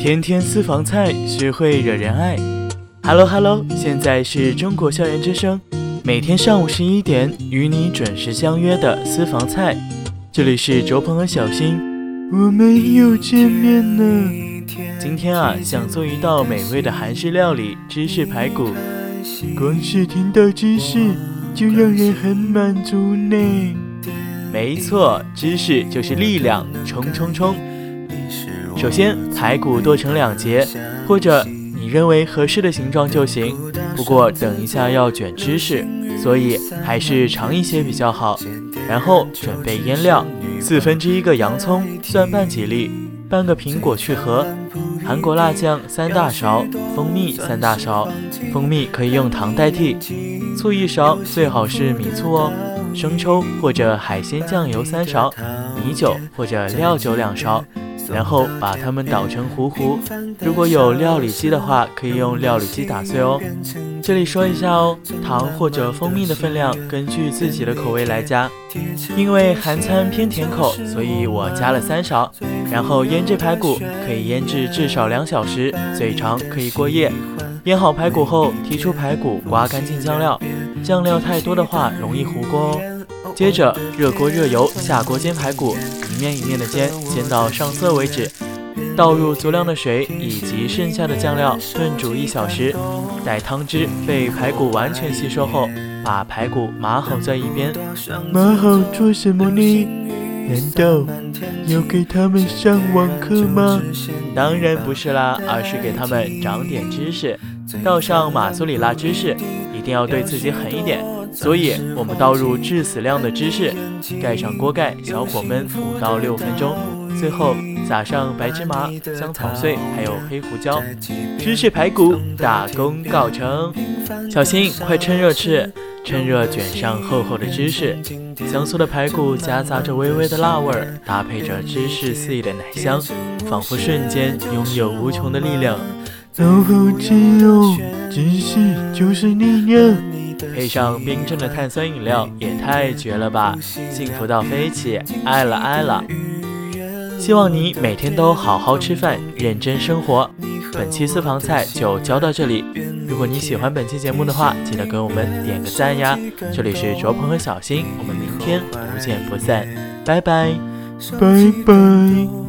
天天私房菜，学会惹人爱。Hello Hello，现在是中国校园之声，每天上午十一点与你准时相约的私房菜。这里是卓鹏和小新，我们又见面了。今天啊，想做一道美味的韩式料理——芝士排骨。光是听到芝士，就让人很满足呢。没错，芝士就是力量，冲冲冲！首先，排骨剁成两节，或者你认为合适的形状就行。不过等一下要卷芝士，所以还是长一些比较好。然后准备腌料：四分之一个洋葱，蒜瓣几粒，半个苹果去核，韩国辣酱三大勺，蜂蜜三大勺，蜂蜜可以用糖代替，醋一勺，最好是米醋哦。生抽或者海鲜酱油三勺，米酒或者料酒两勺。然后把它们捣成糊糊。如果有料理机的话，可以用料理机打碎哦。这里说一下哦，糖或者蜂蜜的分量根据自己的口味来加。因为韩餐偏甜口，所以我加了三勺。然后腌制排骨，可以腌制至少两小时，最长可以过夜。腌好排骨后，提出排骨，刮干净酱料。酱料太多的话，容易糊锅哦。接着热锅热油，下锅煎排骨，一面一面的煎，煎到上色为止。倒入足量的水以及剩下的酱料，炖煮一小时。待汤汁被排骨完全吸收后，把排骨码好在一边。码好做什么呢？难道要给他们上网课吗？当然不是啦，而是给他们长点知识。倒上马苏里拉芝士，一定要对自己狠一点。所以，我们倒入致死量的芝士，盖上锅盖，小火焖五到六分钟。最后撒上白芝麻、香草碎，还有黑胡椒。芝士排骨大功告成，小心快趁热吃！趁热卷上厚厚的芝士，香酥的排骨夹杂着微微的辣味儿，搭配着芝士肆意的奶香，仿佛瞬间拥有无穷的力量。好好吃哦，芝士就是力量。配上冰镇的碳酸饮料，也太绝了吧！幸福到飞起，爱了爱了！希望你每天都好好吃饭，认真生活。本期私房菜就教到这里。如果你喜欢本期节目的话，记得给我们点个赞呀！这里是卓鹏和小新，我们明天不见不散，拜拜，拜拜。